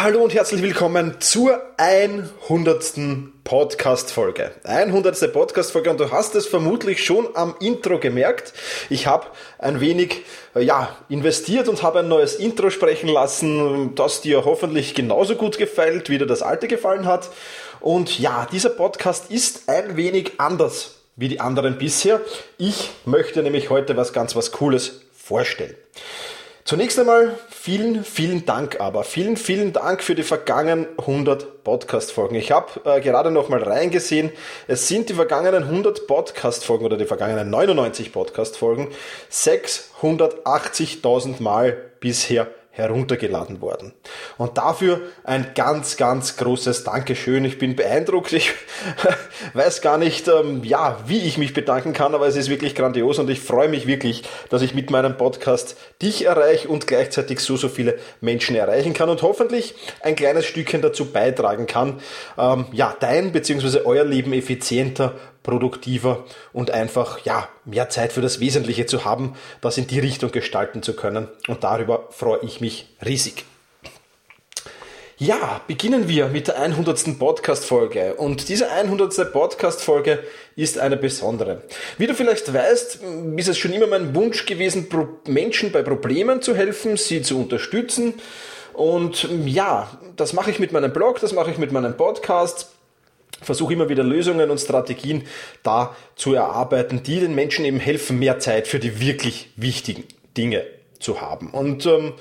Hallo und herzlich willkommen zur 100. Podcast-Folge. 100. Podcast-Folge und du hast es vermutlich schon am Intro gemerkt. Ich habe ein wenig äh, ja, investiert und habe ein neues Intro sprechen lassen, das dir hoffentlich genauso gut gefällt, wie dir das alte gefallen hat. Und ja, dieser Podcast ist ein wenig anders wie die anderen bisher. Ich möchte nämlich heute was ganz was Cooles vorstellen. Zunächst einmal vielen, vielen Dank aber. Vielen, vielen Dank für die vergangenen 100 Podcast-Folgen. Ich habe äh, gerade noch mal reingesehen. Es sind die vergangenen 100 Podcast-Folgen oder die vergangenen 99 Podcast-Folgen 680.000 Mal bisher heruntergeladen worden. Und dafür ein ganz, ganz großes Dankeschön. Ich bin beeindruckt. Ich weiß gar nicht, ähm, ja, wie ich mich bedanken kann, aber es ist wirklich grandios und ich freue mich wirklich, dass ich mit meinem Podcast dich erreiche und gleichzeitig so, so viele Menschen erreichen kann und hoffentlich ein kleines Stückchen dazu beitragen kann, ähm, ja, dein bzw. euer Leben effizienter produktiver und einfach ja mehr Zeit für das Wesentliche zu haben, das in die Richtung gestalten zu können. Und darüber freue ich mich riesig. Ja, beginnen wir mit der 100. Podcast-Folge. Und diese 100. Podcast-Folge ist eine besondere. Wie du vielleicht weißt, ist es schon immer mein Wunsch gewesen, Menschen bei Problemen zu helfen, sie zu unterstützen. Und ja, das mache ich mit meinem Blog, das mache ich mit meinem Podcast versuche immer wieder Lösungen und Strategien da zu erarbeiten, die den Menschen eben helfen, mehr Zeit für die wirklich wichtigen Dinge zu haben. Und ähm,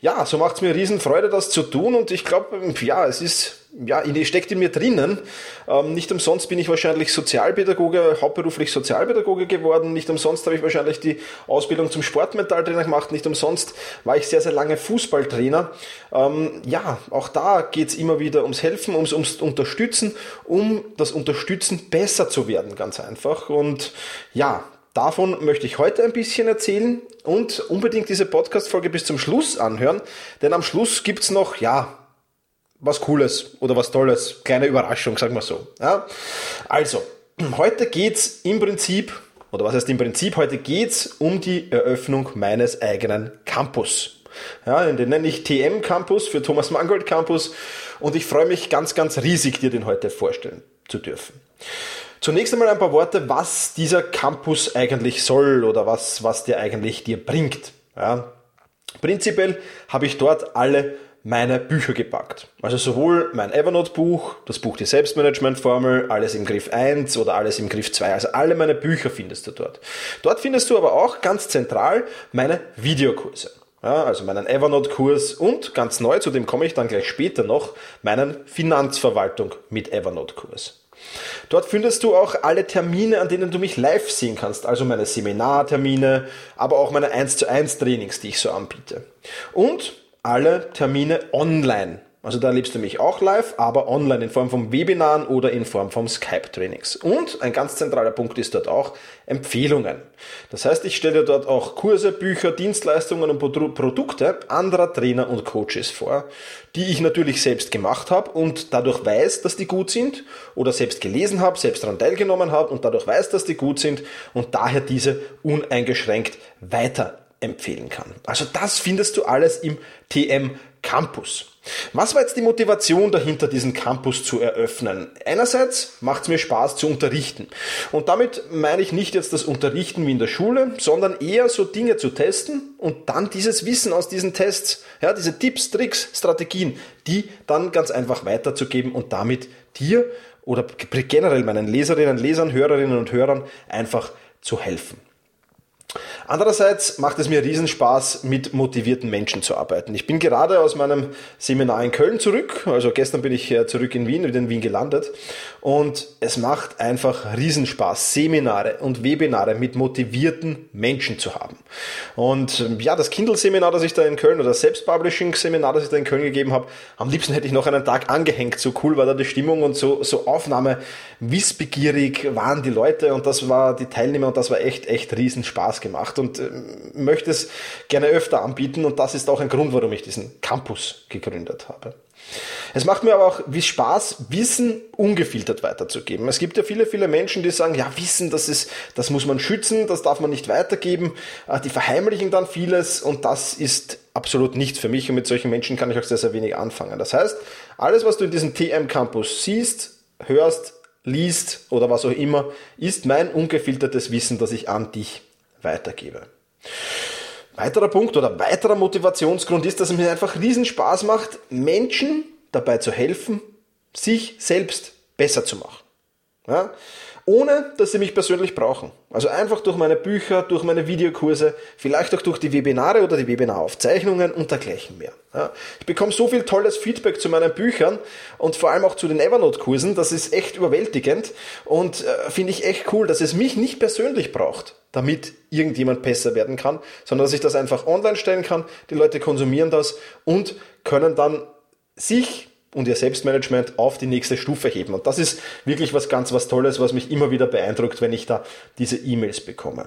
ja, so macht es mir riesen Freude, das zu tun. Und ich glaube, ja, es ist ja, steckt in mir drinnen. Ähm, nicht umsonst bin ich wahrscheinlich Sozialpädagoge, hauptberuflich Sozialpädagoge geworden. Nicht umsonst habe ich wahrscheinlich die Ausbildung zum Sportmentaltrainer gemacht. Nicht umsonst war ich sehr, sehr lange Fußballtrainer. Ähm, ja, auch da geht es immer wieder ums Helfen, ums, ums Unterstützen, um das Unterstützen besser zu werden, ganz einfach. Und ja, Davon möchte ich heute ein bisschen erzählen und unbedingt diese Podcast-Folge bis zum Schluss anhören, denn am Schluss gibt's noch, ja, was Cooles oder was Tolles. Kleine Überraschung, sagen wir so. Ja? Also, heute geht's im Prinzip, oder was heißt im Prinzip, heute geht's um die Eröffnung meines eigenen Campus. Ja, den nenne ich TM Campus für Thomas Mangold Campus und ich freue mich ganz, ganz riesig, dir den heute vorstellen zu dürfen. Zunächst einmal ein paar Worte, was dieser Campus eigentlich soll oder was, was der eigentlich dir bringt. Ja. Prinzipiell habe ich dort alle meine Bücher gepackt. Also sowohl mein Evernote-Buch, das Buch Die Selbstmanagement-Formel, alles im Griff 1 oder alles im Griff 2. Also alle meine Bücher findest du dort. Dort findest du aber auch ganz zentral meine Videokurse. Ja, also meinen Evernote-Kurs und ganz neu, zu dem komme ich dann gleich später noch, meinen Finanzverwaltung mit Evernote-Kurs. Dort findest du auch alle Termine, an denen du mich live sehen kannst, also meine Seminartermine, aber auch meine 1 zu 1 Trainings, die ich so anbiete. Und alle Termine online. Also da erlebst du mich auch live, aber online in Form von Webinaren oder in Form von Skype-Trainings. Und ein ganz zentraler Punkt ist dort auch Empfehlungen. Das heißt, ich stelle dort auch Kurse, Bücher, Dienstleistungen und Produkte anderer Trainer und Coaches vor, die ich natürlich selbst gemacht habe und dadurch weiß, dass die gut sind oder selbst gelesen habe, selbst daran teilgenommen habe und dadurch weiß, dass die gut sind und daher diese uneingeschränkt weiter empfehlen kann. Also das findest du alles im TM Campus. Was war jetzt die Motivation dahinter, diesen Campus zu eröffnen? Einerseits macht es mir Spaß zu unterrichten. Und damit meine ich nicht jetzt das Unterrichten wie in der Schule, sondern eher so Dinge zu testen und dann dieses Wissen aus diesen Tests, ja, diese Tipps, Tricks, Strategien, die dann ganz einfach weiterzugeben und damit dir oder generell meinen Leserinnen, Lesern, Hörerinnen und Hörern einfach zu helfen. Andererseits macht es mir Riesenspaß, mit motivierten Menschen zu arbeiten. Ich bin gerade aus meinem Seminar in Köln zurück, also gestern bin ich zurück in Wien, wieder in Wien gelandet und es macht einfach Riesenspaß, Seminare und Webinare mit motivierten Menschen zu haben. Und ähm, ja, das Kindle-Seminar, das ich da in Köln oder das Selbstpublishing-Seminar, das ich da in Köln gegeben habe, am liebsten hätte ich noch einen Tag angehängt. So cool war da die Stimmung und so, so Aufnahme, wissbegierig waren die Leute und das war die Teilnehmer und das war echt, echt Riesenspaß gemacht gemacht und äh, möchte es gerne öfter anbieten und das ist auch ein Grund, warum ich diesen Campus gegründet habe. Es macht mir aber auch wie Spaß, Wissen ungefiltert weiterzugeben. Es gibt ja viele, viele Menschen, die sagen, ja, Wissen, das ist, das muss man schützen, das darf man nicht weitergeben. Äh, die verheimlichen dann vieles und das ist absolut nichts für mich und mit solchen Menschen kann ich auch sehr, sehr wenig anfangen. Das heißt, alles, was du in diesem TM Campus siehst, hörst, liest oder was auch immer, ist mein ungefiltertes Wissen, das ich an dich weitergebe. Weiterer Punkt oder weiterer Motivationsgrund ist, dass es mir einfach riesen Spaß macht, Menschen dabei zu helfen, sich selbst besser zu machen. Ja? ohne dass sie mich persönlich brauchen. Also einfach durch meine Bücher, durch meine Videokurse, vielleicht auch durch die Webinare oder die Webinaraufzeichnungen und dergleichen mehr. Ja, ich bekomme so viel tolles Feedback zu meinen Büchern und vor allem auch zu den Evernote-Kursen, das ist echt überwältigend und äh, finde ich echt cool, dass es mich nicht persönlich braucht, damit irgendjemand besser werden kann, sondern dass ich das einfach online stellen kann, die Leute konsumieren das und können dann sich und ihr Selbstmanagement auf die nächste Stufe heben. Und das ist wirklich was ganz was Tolles, was mich immer wieder beeindruckt, wenn ich da diese E-Mails bekomme.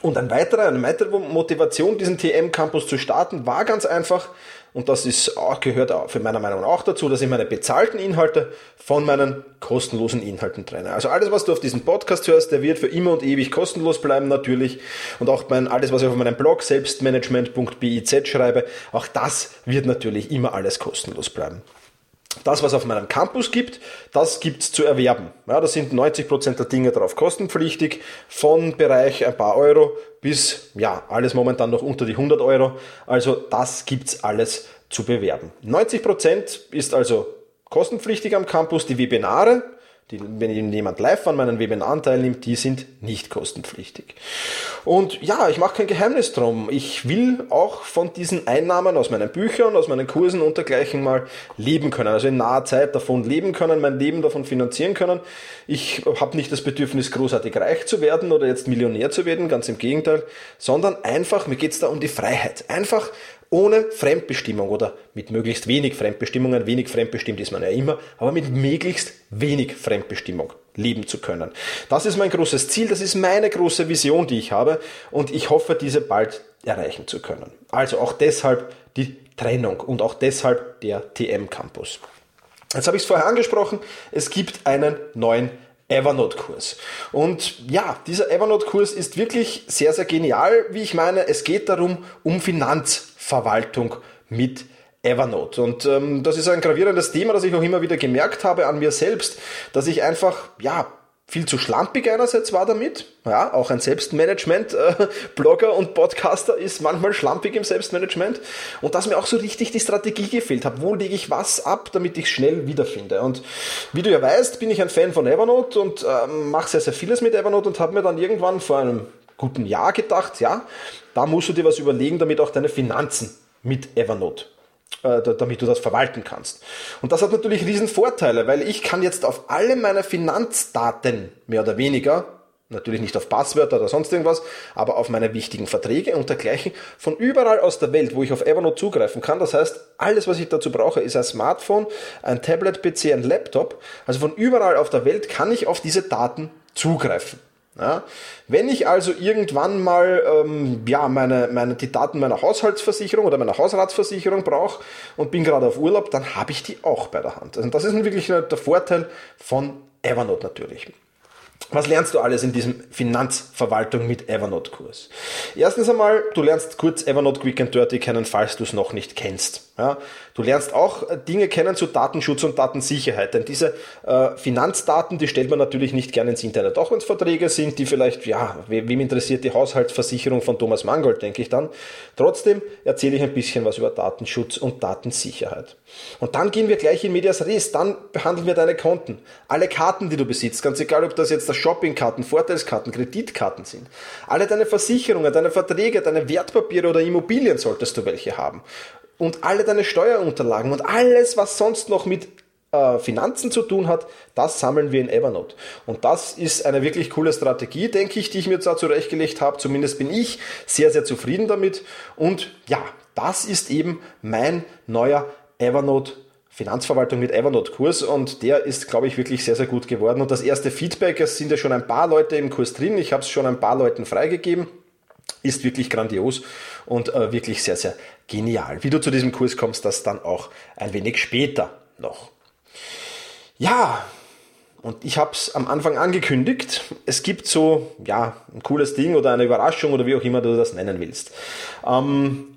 Und ein weiterer, eine weitere Motivation, diesen TM Campus zu starten, war ganz einfach, und das ist auch, gehört auch für meiner Meinung nach auch dazu, dass ich meine bezahlten Inhalte von meinen kostenlosen Inhalten trenne. Also alles, was du auf diesem Podcast hörst, der wird für immer und ewig kostenlos bleiben natürlich. Und auch mein, alles, was ich auf meinem Blog selbstmanagement.biz schreibe, auch das wird natürlich immer alles kostenlos bleiben. Das, was auf meinem Campus gibt, das gibt's zu erwerben. Ja, da sind 90% der Dinge drauf kostenpflichtig, von Bereich ein paar Euro bis, ja, alles momentan noch unter die 100 Euro. Also das gibt's alles zu bewerben. 90% ist also kostenpflichtig am Campus, die Webinare, die, wenn jemand live an meinen Webinaren teilnimmt, die sind nicht kostenpflichtig. Und ja, ich mache kein Geheimnis drum. Ich will auch von diesen Einnahmen aus meinen Büchern, aus meinen Kursen und dergleichen mal leben können. Also in naher Zeit davon leben können, mein Leben davon finanzieren können. Ich habe nicht das Bedürfnis, großartig reich zu werden oder jetzt Millionär zu werden, ganz im Gegenteil, sondern einfach, mir geht's da um die Freiheit. Einfach ohne Fremdbestimmung oder mit möglichst wenig Fremdbestimmungen, wenig fremdbestimmt ist man ja immer, aber mit möglichst wenig Fremdbestimmung leben zu können. Das ist mein großes Ziel, das ist meine große Vision, die ich habe und ich hoffe, diese bald erreichen zu können. Also auch deshalb die Trennung und auch deshalb der TM Campus. Jetzt habe ich es vorher angesprochen, es gibt einen neuen Evernote-Kurs. Und ja, dieser Evernote-Kurs ist wirklich sehr, sehr genial, wie ich meine. Es geht darum, um Finanzverwaltung mit Evernote. Und ähm, das ist ein gravierendes Thema, das ich auch immer wieder gemerkt habe an mir selbst, dass ich einfach, ja, viel zu schlampig einerseits war damit. Ja, auch ein Selbstmanagement-Blogger äh, und Podcaster ist manchmal schlampig im Selbstmanagement. Und dass mir auch so richtig die Strategie gefehlt hat. Wo lege ich was ab, damit ich schnell wiederfinde? Und wie du ja weißt, bin ich ein Fan von Evernote und äh, mache sehr, sehr vieles mit Evernote und habe mir dann irgendwann vor einem guten Jahr gedacht, ja, da musst du dir was überlegen, damit auch deine Finanzen mit Evernote damit du das verwalten kannst. Und das hat natürlich riesen Vorteile, weil ich kann jetzt auf alle meine Finanzdaten mehr oder weniger natürlich nicht auf Passwörter oder sonst irgendwas, aber auf meine wichtigen Verträge und dergleichen von überall aus der Welt, wo ich auf Evernote zugreifen kann. Das heißt, alles, was ich dazu brauche, ist ein Smartphone, ein Tablet-PC, ein Laptop. Also von überall auf der Welt kann ich auf diese Daten zugreifen. Ja? Wenn ich also irgendwann mal ähm, ja, meine, meine, die Daten meiner Haushaltsversicherung oder meiner Hausratsversicherung brauche und bin gerade auf Urlaub, dann habe ich die auch bei der Hand. Also das ist wirklich der Vorteil von Evernote natürlich. Was lernst du alles in diesem Finanzverwaltung mit Evernote-Kurs? Erstens einmal, du lernst kurz Evernote Quick and Dirty kennen, falls du es noch nicht kennst. Ja, du lernst auch äh, Dinge kennen zu Datenschutz und Datensicherheit, denn diese äh, Finanzdaten, die stellt man natürlich nicht gerne ins Internet, auch wenn es Verträge sind, die vielleicht, ja, wem interessiert die Haushaltsversicherung von Thomas Mangold, denke ich dann. Trotzdem erzähle ich ein bisschen was über Datenschutz und Datensicherheit. Und dann gehen wir gleich in Medias Res, dann behandeln wir deine Konten. Alle Karten, die du besitzt, ganz egal, ob das jetzt Shoppingkarten, Vorteilskarten, Kreditkarten sind. Alle deine Versicherungen, deine Verträge, deine Wertpapiere oder Immobilien solltest du welche haben. Und alle deine Steuerunterlagen und alles, was sonst noch mit äh, Finanzen zu tun hat, das sammeln wir in Evernote. Und das ist eine wirklich coole Strategie, denke ich, die ich mir da zurechtgelegt habe. Zumindest bin ich sehr, sehr zufrieden damit. Und ja, das ist eben mein neuer Evernote Finanzverwaltung mit Evernote-Kurs und der ist, glaube ich, wirklich sehr, sehr gut geworden. Und das erste Feedback, es sind ja schon ein paar Leute im Kurs drin, ich habe es schon ein paar Leuten freigegeben, ist wirklich grandios und äh, wirklich sehr, sehr genial. Wie du zu diesem Kurs kommst, das dann auch ein wenig später. noch. Ja, und ich habe es am Anfang angekündigt. Es gibt so, ja, ein cooles Ding oder eine Überraschung oder wie auch immer du das nennen willst. Ähm,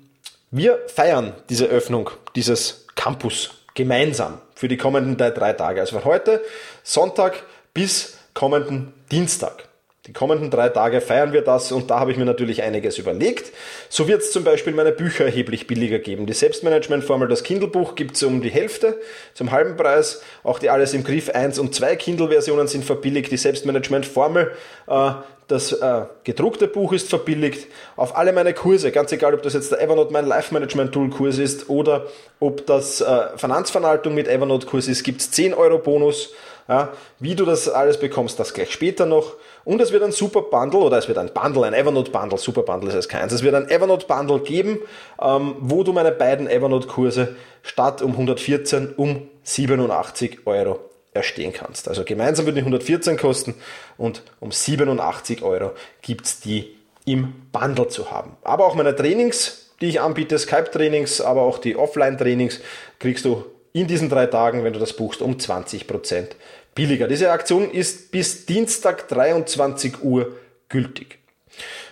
wir feiern diese Öffnung dieses Campus gemeinsam für die kommenden drei Tage. Also von heute, Sonntag bis kommenden Dienstag. Die kommenden drei Tage feiern wir das und da habe ich mir natürlich einiges überlegt. So wird es zum Beispiel meine Bücher erheblich billiger geben. Die Selbstmanagement-Formel, das Kindle-Buch gibt es um die Hälfte, zum halben Preis. Auch die Alles im Griff 1 und 2 Kindle-Versionen sind verbilligt. Die Selbstmanagement-Formel, äh, das äh, gedruckte Buch ist verbilligt. Auf alle meine Kurse, ganz egal, ob das jetzt der Evernote mein Life-Management-Tool-Kurs ist oder ob das äh, Finanzverwaltung mit Evernote-Kurs ist, gibt es 10 Euro Bonus. Ja, wie du das alles bekommst, das gleich später noch. Und es wird ein Super Bundle oder es wird ein Bundle, ein Evernote Bundle, Super Bundle ist es keins. Es wird ein Evernote Bundle geben, ähm, wo du meine beiden Evernote Kurse statt um 114 um 87 Euro erstehen kannst. Also gemeinsam würden die 114 kosten und um 87 Euro gibt's die im Bundle zu haben. Aber auch meine Trainings, die ich anbiete, Skype-Trainings, aber auch die Offline-Trainings, kriegst du in diesen drei Tagen, wenn du das buchst, um 20% billiger. Diese Aktion ist bis Dienstag 23 Uhr gültig.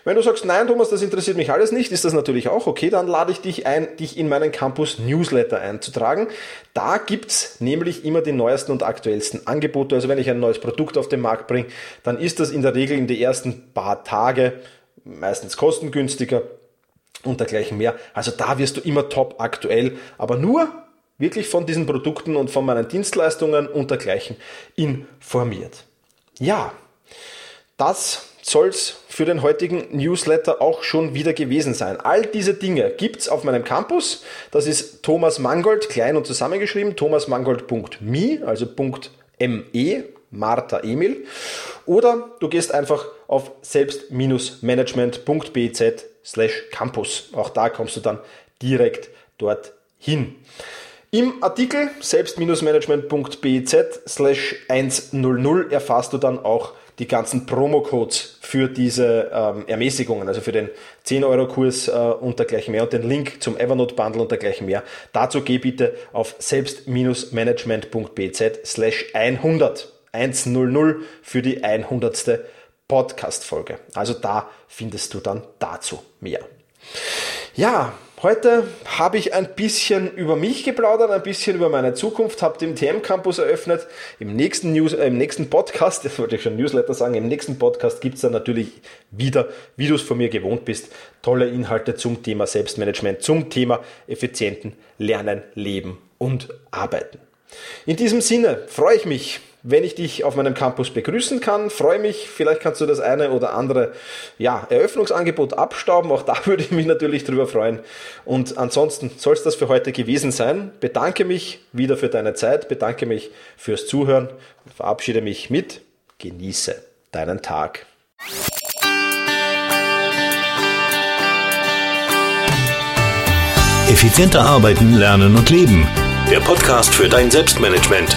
Wenn du sagst, nein, Thomas, das interessiert mich alles nicht, ist das natürlich auch okay, dann lade ich dich ein, dich in meinen Campus Newsletter einzutragen. Da gibt's nämlich immer die neuesten und aktuellsten Angebote. Also wenn ich ein neues Produkt auf den Markt bringe, dann ist das in der Regel in den ersten paar Tage meistens kostengünstiger und dergleichen mehr. Also da wirst du immer top aktuell, aber nur wirklich von diesen Produkten und von meinen Dienstleistungen und dergleichen informiert. Ja, das soll's für den heutigen Newsletter auch schon wieder gewesen sein. All diese Dinge gibt's auf meinem Campus. Das ist Thomas Mangold, klein und zusammengeschrieben, thomasmangold.me, also .me, Martha Emil. Oder du gehst einfach auf selbst-management.bz slash campus. Auch da kommst du dann direkt dorthin. Im Artikel selbst-management.biz slash 100 erfährst du dann auch die ganzen Promo-Codes für diese ähm, Ermäßigungen, also für den 10-Euro-Kurs äh, und dergleichen mehr und den Link zum Evernote-Bundle und dergleichen mehr. Dazu geh bitte auf selbst-management.bz slash 100, 100 für die 100. Podcast-Folge. Also da findest du dann dazu mehr. Ja, Heute habe ich ein bisschen über mich geplaudert, ein bisschen über meine Zukunft, habe den TM Campus eröffnet. Im nächsten, News, äh, im nächsten Podcast, das wollte ich schon Newsletter sagen, im nächsten Podcast gibt es dann natürlich wieder, wie du es von mir gewohnt bist, tolle Inhalte zum Thema Selbstmanagement, zum Thema effizienten Lernen, Leben und Arbeiten. In diesem Sinne freue ich mich, wenn ich dich auf meinem Campus begrüßen kann. Freue mich, vielleicht kannst du das eine oder andere ja, Eröffnungsangebot abstauben. Auch da würde ich mich natürlich drüber freuen. Und ansonsten soll es das für heute gewesen sein. Bedanke mich wieder für deine Zeit, bedanke mich fürs Zuhören und verabschiede mich mit Genieße deinen Tag. Effizienter arbeiten, lernen und leben. Der Podcast für dein Selbstmanagement